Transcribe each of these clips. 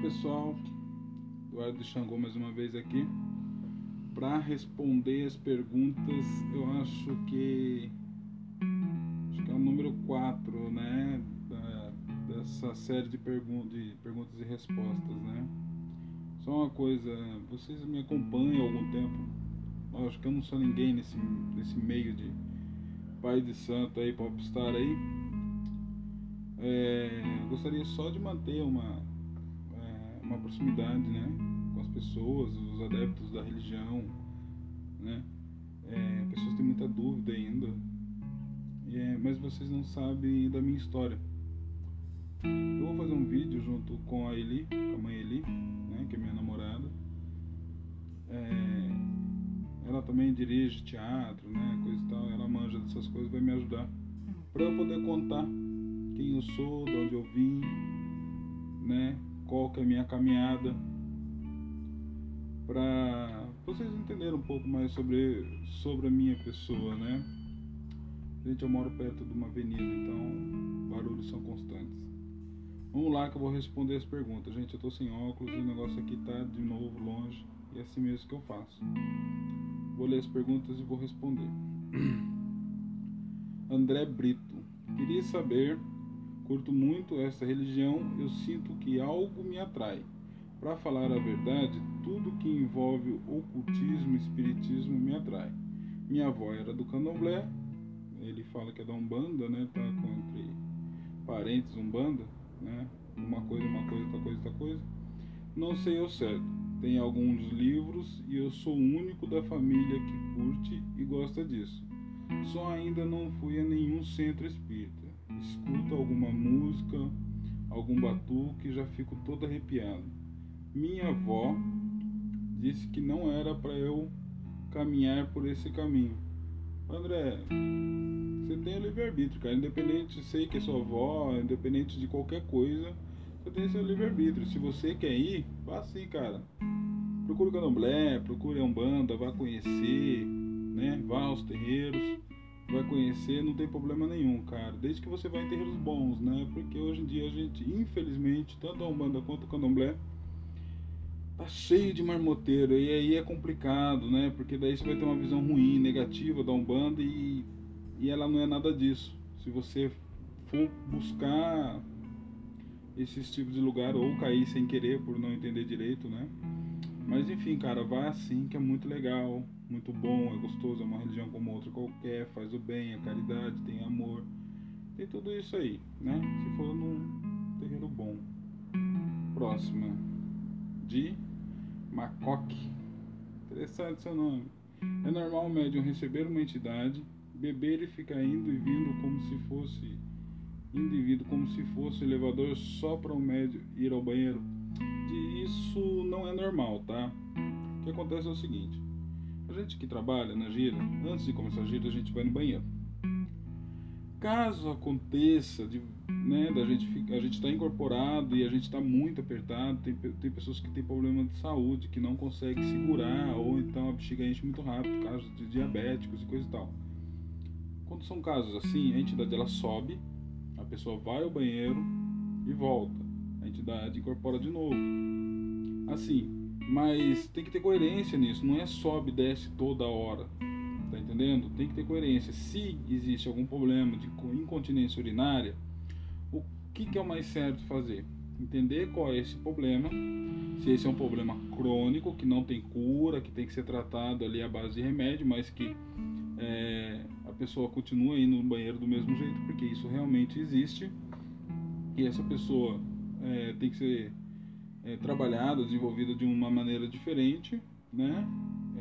pessoal, Eduardo de Xangô mais uma vez aqui para responder as perguntas. Eu acho que acho que é o número 4, né, da, dessa série de, pergun de perguntas e respostas, né? Só uma coisa, vocês me acompanham há algum tempo. Lógico que eu não sou ninguém nesse, nesse meio de pai de santo aí, popstar aí. É, gostaria só de manter uma, uma proximidade, né? Com as pessoas, os adeptos da religião, né? É, pessoas têm muita dúvida ainda, é, mas vocês não sabem da minha história. Eu vou fazer um vídeo junto com a Eli, com a mãe Eli, né, que é minha namorada. É, ela também dirige teatro, né, coisa e tal. Ela manja dessas coisas, vai me ajudar para eu poder contar quem eu sou, de onde eu vim, né, qual que é a minha caminhada, para vocês entenderem um pouco mais sobre sobre a minha pessoa, né. Gente, eu moro perto de uma avenida, então barulhos são constantes. Vamos lá que eu vou responder as perguntas. Gente, eu tô sem óculos e o negócio aqui tá de novo longe. E é assim mesmo que eu faço. Vou ler as perguntas e vou responder. André Brito. Queria saber, curto muito essa religião, eu sinto que algo me atrai. Para falar a verdade, tudo que envolve ocultismo espiritismo me atrai. Minha avó era do candomblé, ele fala que é da Umbanda, né? Tá entre parentes Umbanda né? Uma coisa, uma coisa, outra coisa, outra coisa. Não sei ao certo. Tem alguns livros e eu sou o único da família que curte e gosta disso. Só ainda não fui a nenhum centro espírita. Escuto alguma música, algum batuque já fico todo arrepiado. Minha avó disse que não era para eu caminhar por esse caminho. André, você tem o livre-arbítrio, cara. Independente, sei que é sua avó, independente de qualquer coisa, você tem seu livre-arbítrio. Se você quer ir, vá assim, cara. Procure o candomblé, procure a Umbanda, vá conhecer, né? Vá aos terreiros, vai conhecer, não tem problema nenhum, cara. Desde que você vá em terreiros bons, né? Porque hoje em dia a gente, infelizmente, tanto a Umbanda quanto o candomblé, tá cheio de marmoteiro e aí é complicado, né? Porque daí você vai ter uma visão ruim, negativa da Umbanda e, e ela não é nada disso. Se você for buscar esses tipos de lugar ou cair sem querer por não entender direito, né? Mas enfim, cara, vai assim que é muito legal, muito bom, é gostoso, é uma religião como outra qualquer, faz o bem, é caridade, tem amor, tem tudo isso aí, né? Se for num terreno bom. Próxima. De Macoque. Interessante seu nome. É normal o médium receber uma entidade, beber e ficar indo e vindo como se fosse indivíduo, como se fosse elevador só para o médium ir ao banheiro. Isso não é normal, tá? O que acontece é o seguinte: a gente que trabalha na gira, antes de começar a gira, a gente vai no banheiro. Caso aconteça de, né, da gente a gente está incorporado e a gente está muito apertado, tem, tem pessoas que têm problema de saúde que não conseguem segurar ou então a bexiga enche muito rápido, casos de diabéticos e coisa e tal. Quando são casos assim, a entidade ela sobe, a pessoa vai ao banheiro e volta. A entidade incorpora de novo. Assim, mas tem que ter coerência nisso, não é sobe e desce toda hora Tá entendendo? Tem que ter coerência. Se existe algum problema de incontinência urinária, o que, que é o mais certo fazer? Entender qual é esse problema. Se esse é um problema crônico, que não tem cura, que tem que ser tratado ali à base de remédio, mas que é, a pessoa continua indo no banheiro do mesmo jeito, porque isso realmente existe. E essa pessoa é, tem que ser é, trabalhada, desenvolvida de uma maneira diferente, né?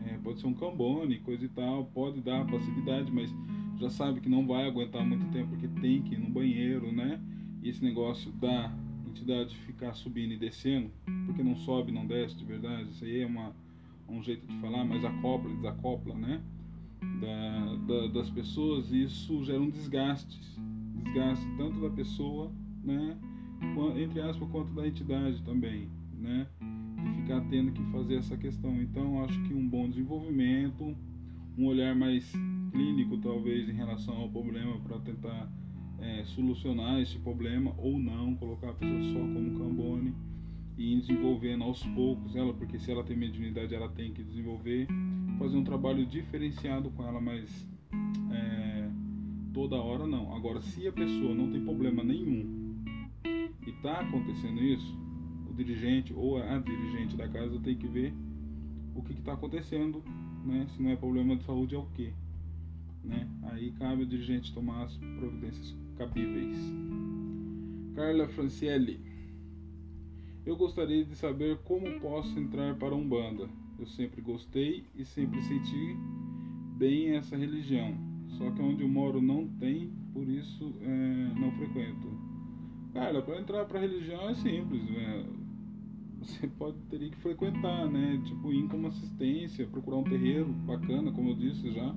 é, pode ser um cambone, coisa e tal, pode dar passividade, mas já sabe que não vai aguentar muito tempo porque tem que ir no banheiro, né? E esse negócio da entidade ficar subindo e descendo, porque não sobe, não desce de verdade, isso aí é uma, um jeito de falar, mas acopla, desacopla, né? Da, da, das pessoas, e isso gera um desgaste, desgaste tanto da pessoa, né? Entre aspas, quanto da entidade também, né? de ficar tendo que fazer essa questão. Então, acho que um bom desenvolvimento, um olhar mais clínico, talvez, em relação ao problema para tentar é, solucionar esse problema ou não, colocar a pessoa só como cambone e desenvolvendo aos poucos ela, porque se ela tem mediunidade, ela tem que desenvolver, fazer um trabalho diferenciado com ela, mas é, toda hora não. Agora, se a pessoa não tem problema nenhum está acontecendo isso, o dirigente ou a dirigente da casa tem que ver o que está acontecendo, né? Se não é problema de saúde, é o quê? Né? Aí cabe ao dirigente tomar as providências cabíveis. Carla Francielli. Eu gostaria de saber como posso entrar para Umbanda. Eu sempre gostei e sempre senti bem essa religião. Só que onde eu moro não tem, por isso é, não frequento. Cara, para entrar para religião é simples. Né? Você pode teria que frequentar, né? Tipo, ir como assistência, procurar um terreiro bacana, como eu disse já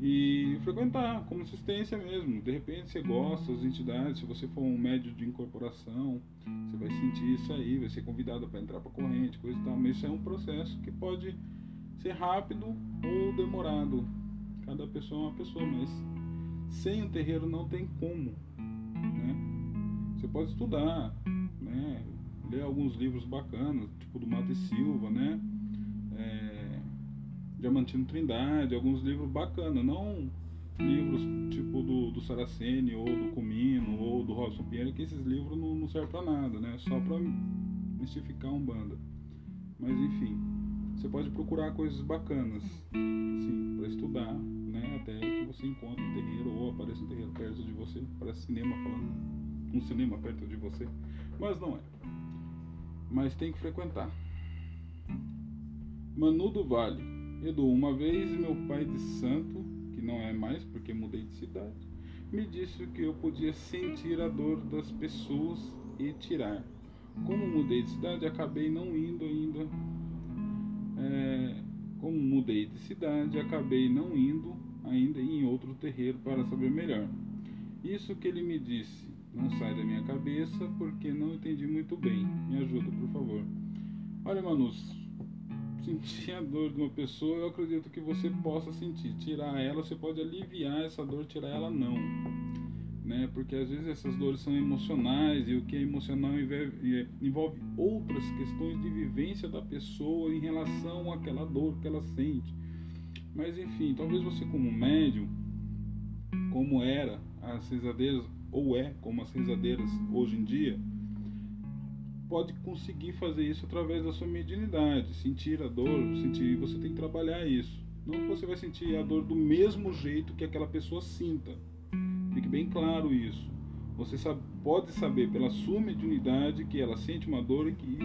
e frequentar como assistência mesmo. De repente você gosta das entidades, se você for um médio de incorporação, você vai sentir isso aí, vai ser convidado para entrar para corrente, coisa e tal. Mas isso é um processo que pode ser rápido ou demorado. Cada pessoa é uma pessoa, mas sem um terreiro não tem como. Você pode estudar, né? ler alguns livros bacanas, tipo do Mate Silva, né? É, Diamantino Trindade, alguns livros bacanas, não livros tipo do, do Saraceni ou do Comino ou do Robson Pinheiro, que esses livros não, não servem para nada, né? Só para mistificar um banda. Mas enfim, você pode procurar coisas bacanas, sim, para estudar, né? Até que você encontre um terreiro ou apareça um terreiro perto de você, parece cinema falando, um cinema perto de você, mas não é. Mas tem que frequentar. Manu do Vale. Edu, uma vez meu pai de santo, que não é mais porque mudei de cidade, me disse que eu podia sentir a dor das pessoas e tirar. Como mudei de cidade, acabei não indo ainda. É, como mudei de cidade, acabei não indo ainda em outro terreiro para saber melhor. Isso que ele me disse não sai da minha cabeça porque não entendi muito bem. Me ajuda, por favor. Olha, Manus, sentir a dor de uma pessoa, eu acredito que você possa sentir. Tirar ela, você pode aliviar essa dor, tirar ela não. Né? Porque às vezes essas dores são emocionais e o que é emocional envolve, envolve outras questões de vivência da pessoa em relação àquela dor que ela sente. Mas enfim, talvez você como médium, como era as rezadeiras, ou é como as rezadeiras hoje em dia, pode conseguir fazer isso através da sua mediunidade, sentir a dor, sentir, você tem que trabalhar isso. Não você vai sentir a dor do mesmo jeito que aquela pessoa sinta. Fique bem claro isso. Você sabe, pode saber pela sua mediunidade que ela sente uma dor e que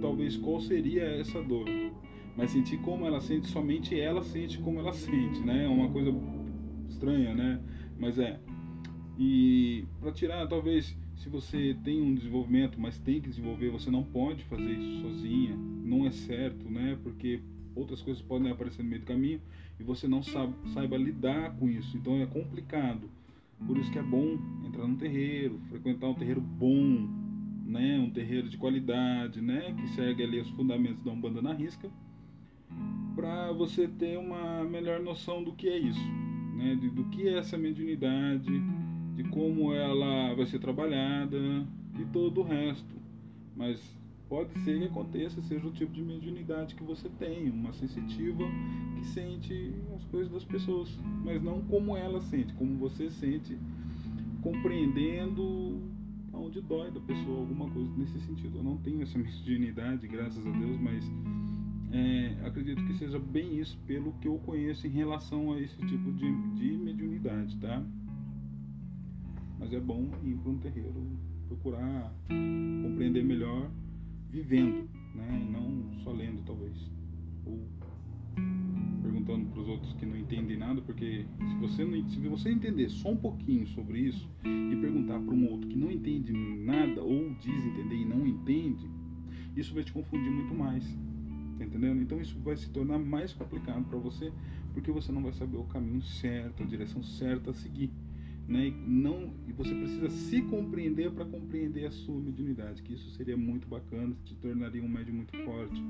talvez qual seria essa dor. Mas sentir como ela sente, somente ela sente como ela sente, né? É uma coisa estranha, né? Mas é. E para tirar, talvez se você tem um desenvolvimento, mas tem que desenvolver, você não pode fazer isso sozinha, não é certo, né? Porque outras coisas podem aparecer no meio do caminho e você não sabe, saiba lidar com isso, então é complicado. Por isso que é bom entrar num terreiro, frequentar um terreiro bom, né? Um terreiro de qualidade, né? Que segue ali os fundamentos da Umbanda na risca, para você ter uma melhor noção do que é isso, né? Do que é essa mediunidade de como ela vai ser trabalhada e todo o resto. Mas pode ser que aconteça, seja o tipo de mediunidade que você tem, uma sensitiva que sente as coisas das pessoas, mas não como ela sente, como você sente, compreendendo aonde dói da pessoa, alguma coisa nesse sentido. Eu não tenho essa mediunidade, graças a Deus, mas é, acredito que seja bem isso pelo que eu conheço em relação a esse tipo de, de mediunidade, tá? Mas é bom ir para um terreiro procurar compreender melhor vivendo, né? E não só lendo talvez ou perguntando para os outros que não entendem nada, porque se você não, se você entender só um pouquinho sobre isso e perguntar para um outro que não entende nada ou diz entender e não entende, isso vai te confundir muito mais. Tá entendendo? Então isso vai se tornar mais complicado para você, porque você não vai saber o caminho certo, a direção certa a seguir né? Não, e você precisa se compreender para compreender a sua mediunidade, que isso seria muito bacana, te tornaria um médium muito forte.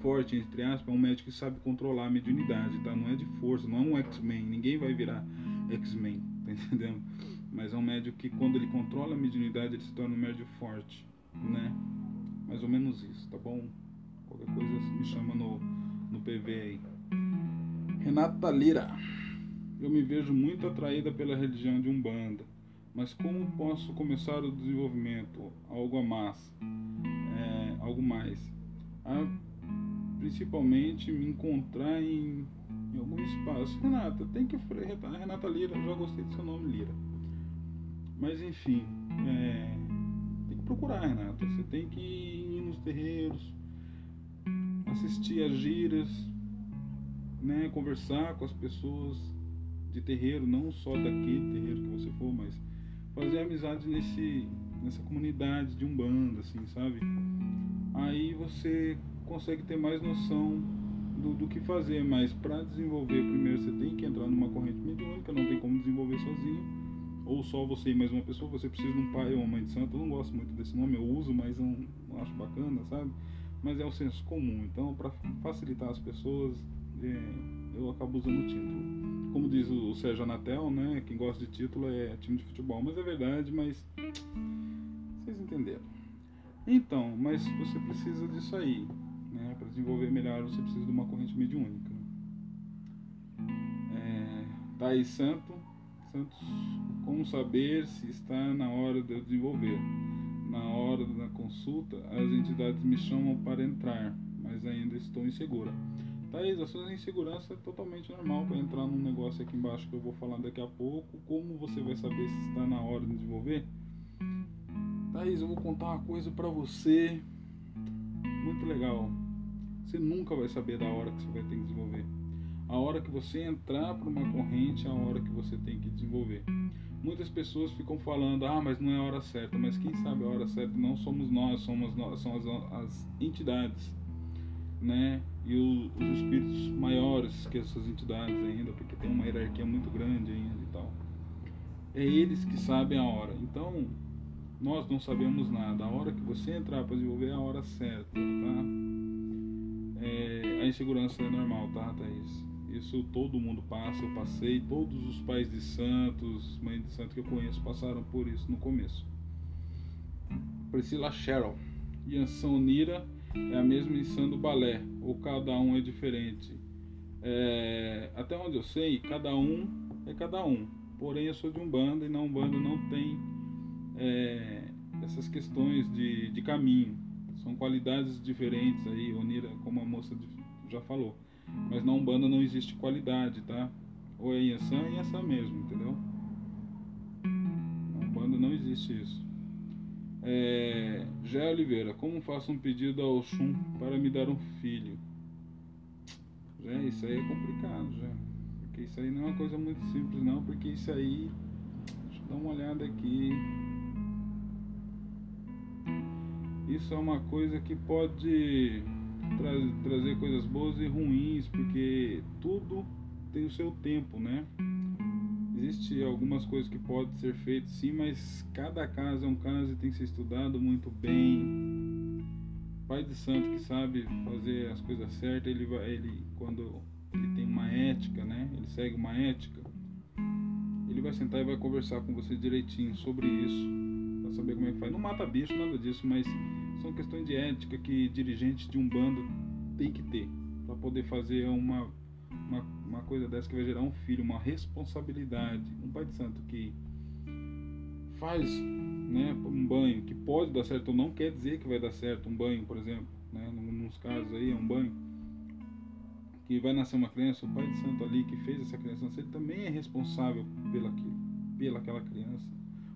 Forte, entre aspas, um médico que sabe controlar a mediunidade, tá? Não é de força, não é um X-Men, ninguém vai virar X-Men, tá entendendo? Mas é um médium que quando ele controla a mediunidade, ele se torna um médium forte, né? Mais ou menos isso, tá bom? Qualquer coisa me chama no, no PV aí. Renata Lira. Eu me vejo muito atraída pela religião de Umbanda, mas como posso começar o desenvolvimento? Algo a mais? É, algo mais. A, principalmente me encontrar em, em, algum espaço. Renata, tem que. Renata Lira, já gostei do seu nome, Lira. Mas enfim, é, tem que procurar, Renata. Você tem que ir nos terreiros, assistir as giras, né, conversar com as pessoas de terreiro, não só daquele terreiro que você for, mas fazer amizade nesse, nessa comunidade de umbanda, assim, sabe? Aí você consegue ter mais noção do, do que fazer, mas para desenvolver, primeiro você tem que entrar numa corrente mediúnica, não tem como desenvolver sozinho, ou só você e mais uma pessoa, você precisa de um pai ou uma mãe de santo. Eu não gosto muito desse nome, eu uso, mas não, não acho bacana, sabe? Mas é o senso comum. Então, para facilitar as pessoas, é, eu acabo usando o título. Como diz o Sérgio Anatel, né? Quem gosta de título é time de futebol. Mas é verdade, mas. Vocês entenderam. Então, mas você precisa disso aí. Né? Para desenvolver melhor, você precisa de uma corrente mediúnica. É, Thaís Santo, Santos, como saber se está na hora de eu desenvolver? Na hora da consulta, as entidades me chamam para entrar, mas ainda estou insegura. Thaís, a sua insegurança é totalmente normal para entrar num negócio aqui embaixo que eu vou falar daqui a pouco. Como você vai saber se está na hora de desenvolver? Thaís, eu vou contar uma coisa para você muito legal. Você nunca vai saber da hora que você vai ter que desenvolver. A hora que você entrar para uma corrente é a hora que você tem que desenvolver. Muitas pessoas ficam falando, ah, mas não é a hora certa. Mas quem sabe a hora certa não somos nós, somos nós, são as, as entidades né? E o, os espíritos maiores que essas entidades ainda, porque tem uma hierarquia muito grande ainda e tal. É eles que sabem a hora. Então, nós não sabemos nada. A hora que você entrar para desenvolver é a hora certa, tá? É, a insegurança é normal, tá, Thaís? Isso todo mundo passa, eu passei, todos os pais de santos, mães de santos que eu conheço passaram por isso no começo. Priscila Cheryl, Yansan Nira é a mesma missão do balé, ou cada um é diferente? É, até onde eu sei, cada um é cada um. Porém, eu sou de Umbanda e na Umbanda não tem é, essas questões de, de caminho. São qualidades diferentes aí, Onira, como a moça já falou. Mas na Umbanda não existe qualidade, tá? Ou é Yansan, é Yansan mesmo, entendeu? Na Umbanda não existe isso. É, Jé Oliveira, como faço um pedido ao Xum para me dar um filho? Já, isso aí é complicado, já. Porque isso aí não é uma coisa muito simples, não. Porque isso aí. Deixa eu dar uma olhada aqui. Isso é uma coisa que pode tra trazer coisas boas e ruins, porque tudo tem o seu tempo, né? Existe algumas coisas que podem ser feitas sim, mas cada caso é um caso e tem que ser estudado muito bem. Pai de santo que sabe fazer as coisas certas, ele ele quando ele tem uma ética, né? Ele segue uma ética. Ele vai sentar e vai conversar com você direitinho sobre isso, para saber como é que faz. Não mata bicho, nada disso, mas são questões de ética que dirigente de um bando tem que ter para poder fazer uma uma, uma coisa dessa que vai gerar um filho, uma responsabilidade. Um pai de santo que faz né, um banho que pode dar certo ou não quer dizer que vai dar certo. Um banho, por exemplo, né, nos casos aí, é um banho que vai nascer uma criança, o pai de santo ali que fez essa criança nascer também é responsável pela, pela aquela criança.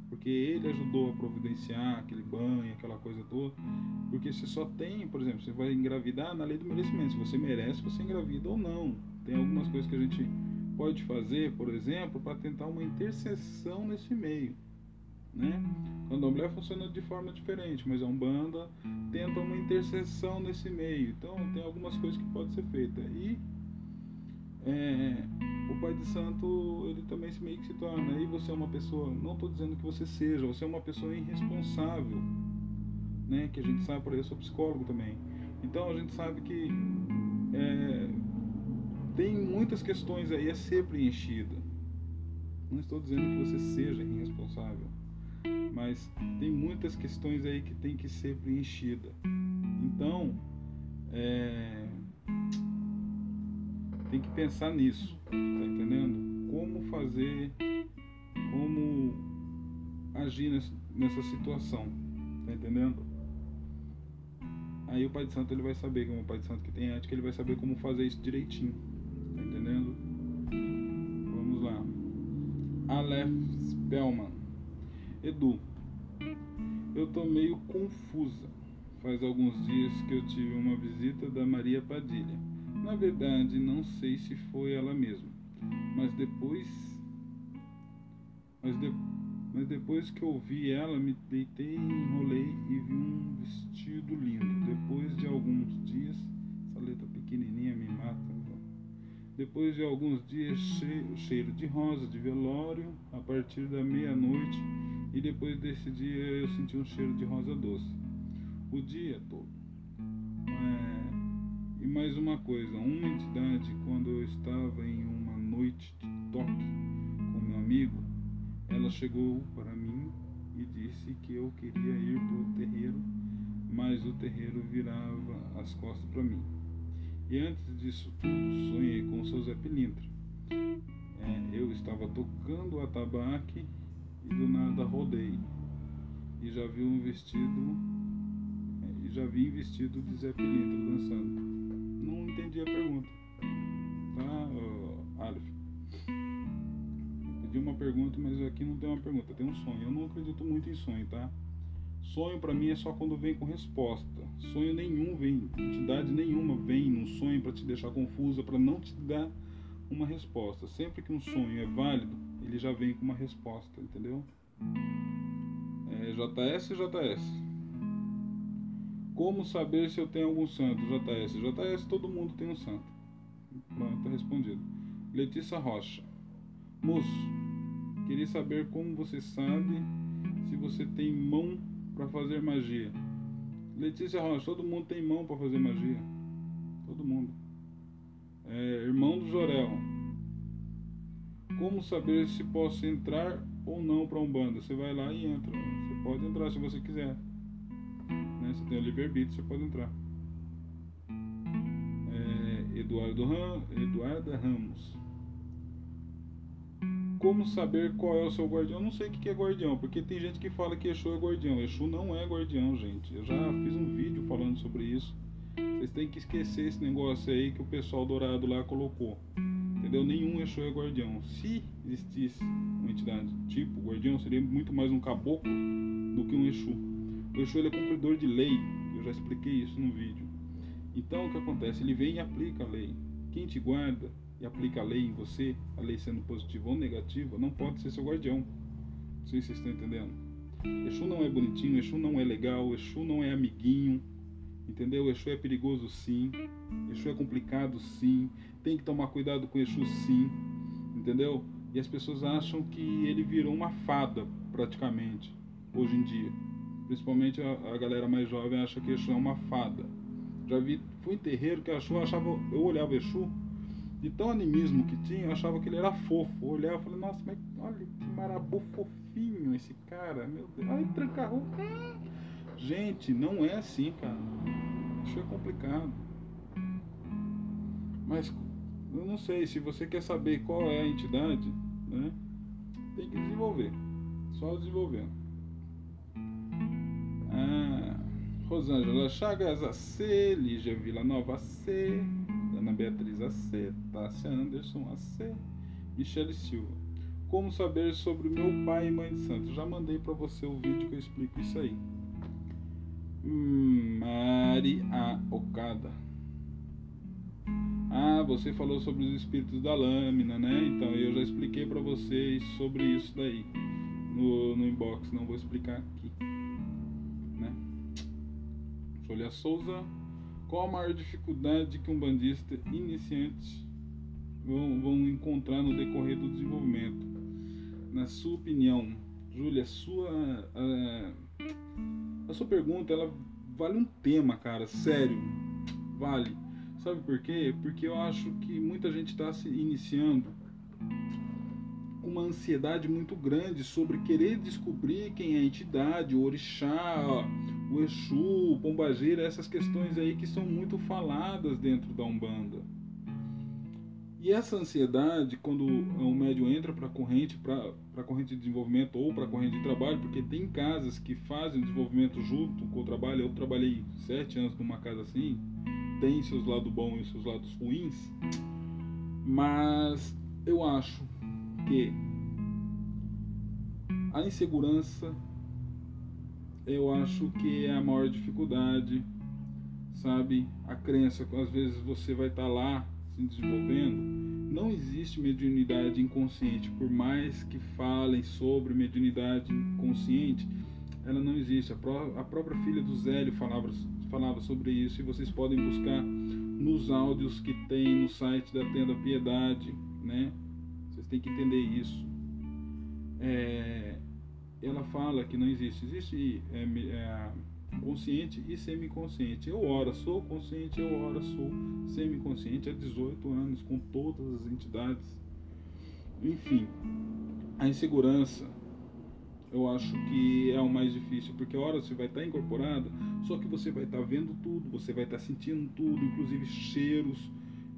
Porque ele ajudou a providenciar aquele banho, aquela coisa toda. Porque você só tem, por exemplo, você vai engravidar na lei do merecimento. Se você merece, você engravida ou não. Tem algumas coisas que a gente pode fazer, por exemplo, para tentar uma interseção nesse meio. Né? Candomblé funciona de forma diferente, mas a Umbanda tenta uma interseção nesse meio. Então tem algumas coisas que podem ser feitas. E é, o Pai de Santo ele também se meio que se torna. Aí você é uma pessoa, não estou dizendo que você seja, você é uma pessoa irresponsável, né? Que a gente sabe, por aí eu sou psicólogo também. Então a gente sabe que é, tem muitas questões aí a ser preenchida. Não estou dizendo que você seja irresponsável, Mas tem muitas questões aí que tem que ser preenchida. Então, é, tem que pensar nisso, tá entendendo? Como fazer, como agir nessa situação, tá entendendo? Aí o Pai de Santo ele vai saber, como o Pai de Santo que tem ética, ele vai saber como fazer isso direitinho, Aleph Spellman. Edu, eu tô meio confusa. Faz alguns dias que eu tive uma visita da Maria Padilha. Na verdade, não sei se foi ela mesma, mas depois. Mas, de, mas depois que eu vi ela, me deitei, enrolei e vi um vestido lindo. Depois de alguns dias, essa letra pequenininha me mata. Depois de alguns dias, cheiro, cheiro de rosa, de velório, a partir da meia-noite, e depois desse dia eu senti um cheiro de rosa doce. O dia todo. É... E mais uma coisa, uma entidade, quando eu estava em uma noite de toque com meu amigo, ela chegou para mim e disse que eu queria ir para o terreiro, mas o terreiro virava as costas para mim. E antes disso tudo, sonhei com o seu Zé Pilintra. É, eu estava tocando o atabaque e do nada rodei. E já vi um vestido. É, e já vi vestido de Zé Pilintra dançando. Não entendi a pergunta. Tá, uh, Aleph? Pedi uma pergunta, mas aqui não tem uma pergunta, tem um sonho. Eu não acredito muito em sonho, tá? Sonho para mim é só quando vem com resposta. Sonho nenhum vem, entidade nenhuma vem num sonho para te deixar confusa, para não te dar uma resposta. Sempre que um sonho é válido, ele já vem com uma resposta, entendeu? É, JS JS. Como saber se eu tenho algum santo? JS. JS, todo mundo tem um santo. Pronto, tá respondido. Letícia Rocha. Moço, queria saber como você sabe se você tem mão para fazer magia. Letícia Rocha, todo mundo tem mão para fazer magia. Todo mundo. É, irmão do Jorel. Como saber se posso entrar ou não para Umbanda? Você vai lá e entra. Você pode entrar se você quiser. Né? Você tem o livre-arbítrio, você pode entrar. É, Eduardo Ram, Eduarda Ramos. Como saber qual é o seu guardião? Eu não sei o que é guardião, porque tem gente que fala que Exu é guardião. Exu não é guardião, gente. Eu já fiz um vídeo falando sobre isso. Vocês têm que esquecer esse negócio aí que o pessoal dourado lá colocou. Entendeu? Nenhum Exu é guardião. Se existisse uma entidade tipo guardião, seria muito mais um caboclo do que um Exu. O Exu ele é cumpridor de lei. Eu já expliquei isso no vídeo. Então o que acontece? Ele vem e aplica a lei. Quem te guarda e aplica a lei em você, a lei sendo positiva ou negativa, não pode ser seu guardião. Não sei se vocês estão entendendo. Exu não é bonitinho, Exu não é legal, Exu não é amiguinho, entendeu? Exu é perigoso sim, Exu é complicado sim, tem que tomar cuidado com Exu sim, entendeu? E as pessoas acham que ele virou uma fada, praticamente, hoje em dia. Principalmente a, a galera mais jovem acha que Exu é uma fada. Já vi, fui em terreiro que achou, achava, eu olhava Exu, de tão animismo que tinha, eu achava que ele era fofo. Eu olhava e falei, nossa, mas olha que marabu fofinho esse cara, meu Deus. Ai, tranca Gente, não é assim, cara. Isso é complicado. Mas eu não sei, se você quer saber qual é a entidade, né? Tem que desenvolver. Só desenvolvendo. Ah, Rosângela Chagas AC, Lígia Vila Nova C. Beatriz AC, Tássia Anderson AC, Michele Silva. Como saber sobre o meu pai e mãe de santo? Já mandei para você o vídeo que eu explico isso aí. Mari A. Okada. Ah, você falou sobre os espíritos da lâmina, né? Então eu já expliquei para vocês sobre isso daí no, no inbox. Não vou explicar aqui, né? Júlia Souza. Qual a maior dificuldade que um bandista iniciante vão, vão encontrar no decorrer do desenvolvimento? Na sua opinião, Júlia, sua, a, a sua pergunta ela vale um tema, cara, sério, vale. Sabe por quê? Porque eu acho que muita gente está se iniciando com uma ansiedade muito grande sobre querer descobrir quem é a entidade, o orixá, o Exu, o Pombagira, essas questões aí que são muito faladas dentro da Umbanda. E essa ansiedade, quando o médium entra para a corrente, para a corrente de desenvolvimento ou para a corrente de trabalho, porque tem casas que fazem o desenvolvimento junto com o trabalho. Eu trabalhei sete anos numa casa assim, tem seus lados bons e seus lados ruins, mas eu acho que a insegurança eu acho que é a maior dificuldade, sabe? A crença, às vezes você vai estar tá lá se desenvolvendo, não existe mediunidade inconsciente, por mais que falem sobre mediunidade inconsciente, ela não existe. A, pró a própria filha do Zélio falava, falava sobre isso e vocês podem buscar nos áudios que tem no site da Tenda Piedade, né? Vocês têm que entender isso. É, ela fala que não existe. Existe é, é, consciente e semiconsciente. Eu ora sou consciente, eu ora sou semiconsciente há 18 anos, com todas as entidades. Enfim, a insegurança eu acho que é o mais difícil, porque a hora você vai estar incorporada, só que você vai estar vendo tudo, você vai estar sentindo tudo, inclusive cheiros,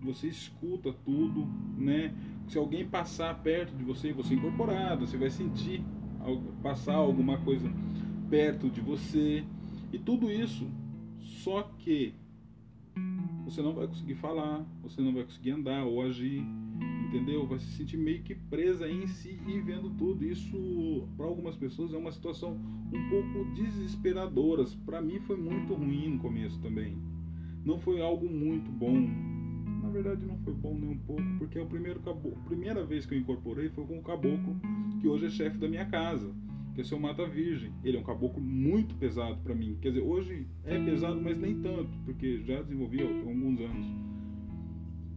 você escuta tudo, né? Se alguém passar perto de você, você é incorporado, você vai sentir passar alguma coisa perto de você. E tudo isso, só que você não vai conseguir falar, você não vai conseguir andar ou agir, entendeu? Vai se sentir meio que presa em si e vendo tudo. Isso, para algumas pessoas, é uma situação um pouco desesperadora. Para mim, foi muito ruim no começo também. Não foi algo muito bom. Verdade, não foi bom nem um pouco, porque é. A primeira vez que eu incorporei foi com o caboclo, que hoje é chefe da minha casa que é o seu Mata Virgem. Ele é um caboclo muito pesado para mim. Quer dizer, hoje é pesado, mas nem tanto, porque já desenvolvi há alguns anos.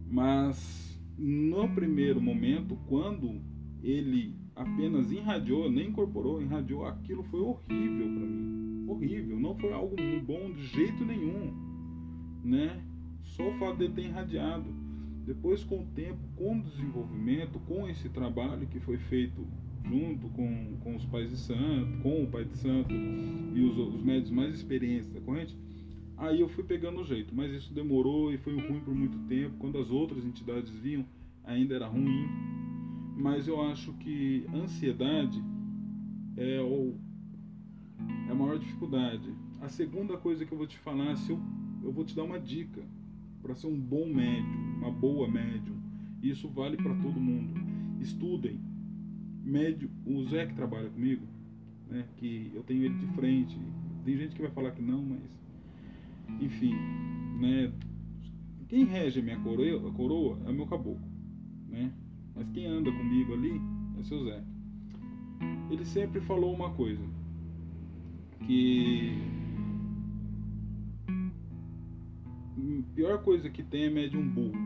Mas no primeiro momento, quando ele apenas irradiou, nem incorporou, irradiou, aquilo foi horrível para mim. Horrível, não foi algo bom de jeito nenhum, né? Só o fato de ele ter irradiado. Depois, com o tempo, com o desenvolvimento, com esse trabalho que foi feito junto com, com os pais de santo, com o pai de santo e os, os médios mais experientes da corrente, aí eu fui pegando o jeito. Mas isso demorou e foi ruim por muito tempo. Quando as outras entidades vinham, ainda era ruim. Mas eu acho que ansiedade é, o, é a maior dificuldade. A segunda coisa que eu vou te falar, se eu, eu vou te dar uma dica para ser um bom médium, uma boa médium. Isso vale para todo mundo. Estudem, médio, o Zé que trabalha comigo, né, que eu tenho ele de frente, tem gente que vai falar que não, mas enfim, né, quem rege a minha coroa, a coroa é o meu caboclo, né, mas quem anda comigo ali é seu Zé. Ele sempre falou uma coisa, que pior coisa que tem é médium burro.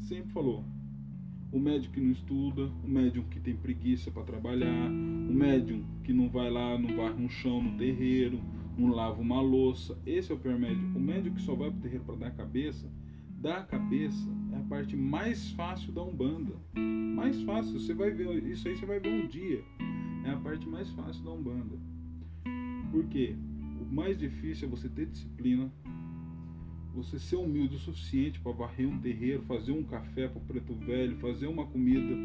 Sempre falou, o médium que não estuda, o médium que tem preguiça para trabalhar, o médium que não vai lá, não varre um chão no terreiro, não lava uma louça. Esse é o pior médium. O médium que só vai para o terreiro para dar a cabeça, dar a cabeça é a parte mais fácil da Umbanda. Mais fácil, você vai ver, isso aí você vai ver um dia. É a parte mais fácil da Umbanda. Por quê? O mais difícil é você ter disciplina, você ser humilde o suficiente para varrer um terreiro, fazer um café para o preto velho, fazer uma comida,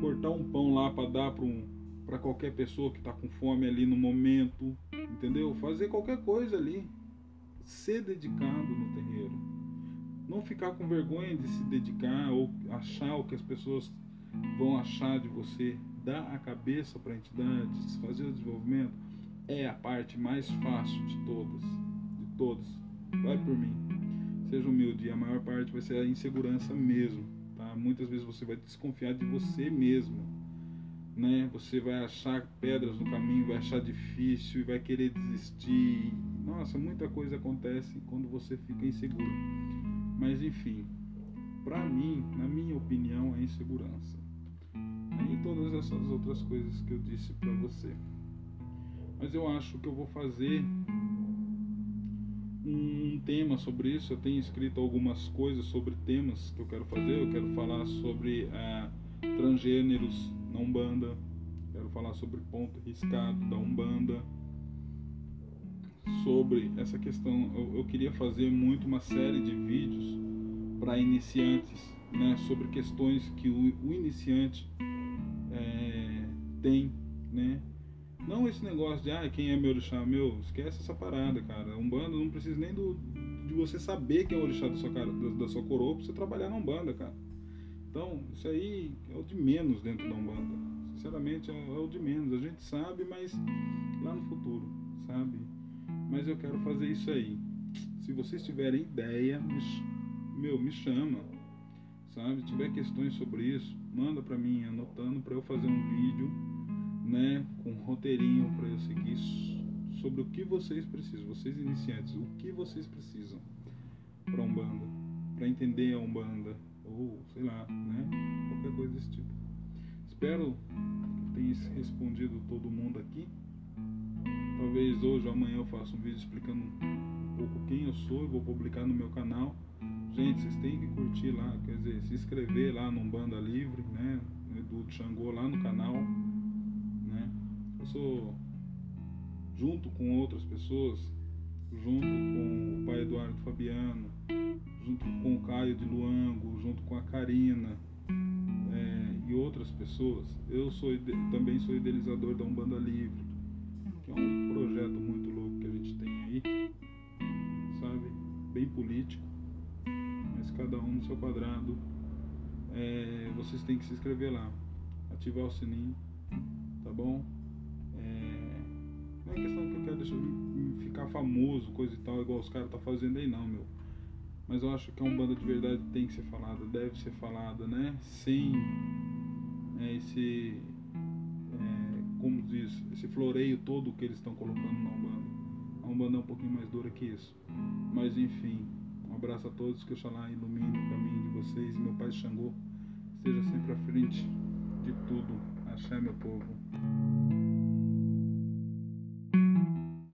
cortar um pão lá para dar para um, para qualquer pessoa que está com fome ali no momento, entendeu? Fazer qualquer coisa ali, ser dedicado no terreiro, não ficar com vergonha de se dedicar ou achar o que as pessoas vão achar de você, dar a cabeça para a entidade, fazer o desenvolvimento. É a parte mais fácil de todas, de todos. Vai por mim seja humilde. E a maior parte vai ser a insegurança mesmo. Tá? Muitas vezes você vai desconfiar de você mesmo. Né? Você vai achar pedras no caminho, vai achar difícil e vai querer desistir. Nossa, muita coisa acontece quando você fica inseguro. Mas enfim, para mim, na minha opinião, é insegurança. E todas essas outras coisas que eu disse para você. Mas eu acho que eu vou fazer um tema sobre isso. Eu tenho escrito algumas coisas sobre temas que eu quero fazer. Eu quero falar sobre a transgêneros na Umbanda. Quero falar sobre ponto riscado da Umbanda. Sobre essa questão, eu, eu queria fazer muito uma série de vídeos para iniciantes, né, sobre questões que o, o iniciante é, tem, né, não esse negócio de, ah, quem é meu orixá? Meu, esquece essa parada, cara. Umbanda não precisa nem do, de você saber quem é o orixá da sua, cara, da, da sua coroa pra você trabalhar na Umbanda, cara. Então, isso aí é o de menos dentro da Umbanda. Sinceramente, é, é o de menos. A gente sabe, mas lá no futuro, sabe? Mas eu quero fazer isso aí. Se vocês tiverem ideia, me, meu, me chama. Sabe? Se tiver questões sobre isso, manda pra mim, anotando para eu fazer um vídeo né, com um roteirinho para eu seguir sobre o que vocês precisam, vocês iniciantes, o que vocês precisam para Umbanda, para entender a Umbanda, ou sei lá, né, qualquer coisa desse tipo. Espero que tenha respondido todo mundo aqui. Talvez hoje ou amanhã eu faça um vídeo explicando um pouco quem eu sou e vou publicar no meu canal. Gente, vocês têm que curtir lá, quer dizer, se inscrever lá no Banda Livre, né? Do Xangô lá no canal eu sou, junto com outras pessoas, junto com o pai Eduardo Fabiano, junto com o Caio de Luango, junto com a Karina é, e outras pessoas, eu sou, também sou idealizador da Umbanda Livre, que é um projeto muito louco que a gente tem aí, sabe? Bem político, mas cada um no seu quadrado. É, vocês têm que se inscrever lá, ativar o sininho, tá bom? Não é questão que eu quero deixar ficar famoso, coisa e tal, igual os caras tá fazendo aí não, meu. Mas eu acho que a Umbanda de verdade tem que ser falada, deve ser falada, né? Sem é, esse. É, como diz, esse floreio todo que eles estão colocando na Umbanda. A Umbanda é um pouquinho mais dura que isso. Mas enfim, um abraço a todos, que Oxalá ilumine o caminho de vocês meu Pai Xangô esteja sempre à frente de tudo. Axé, meu povo.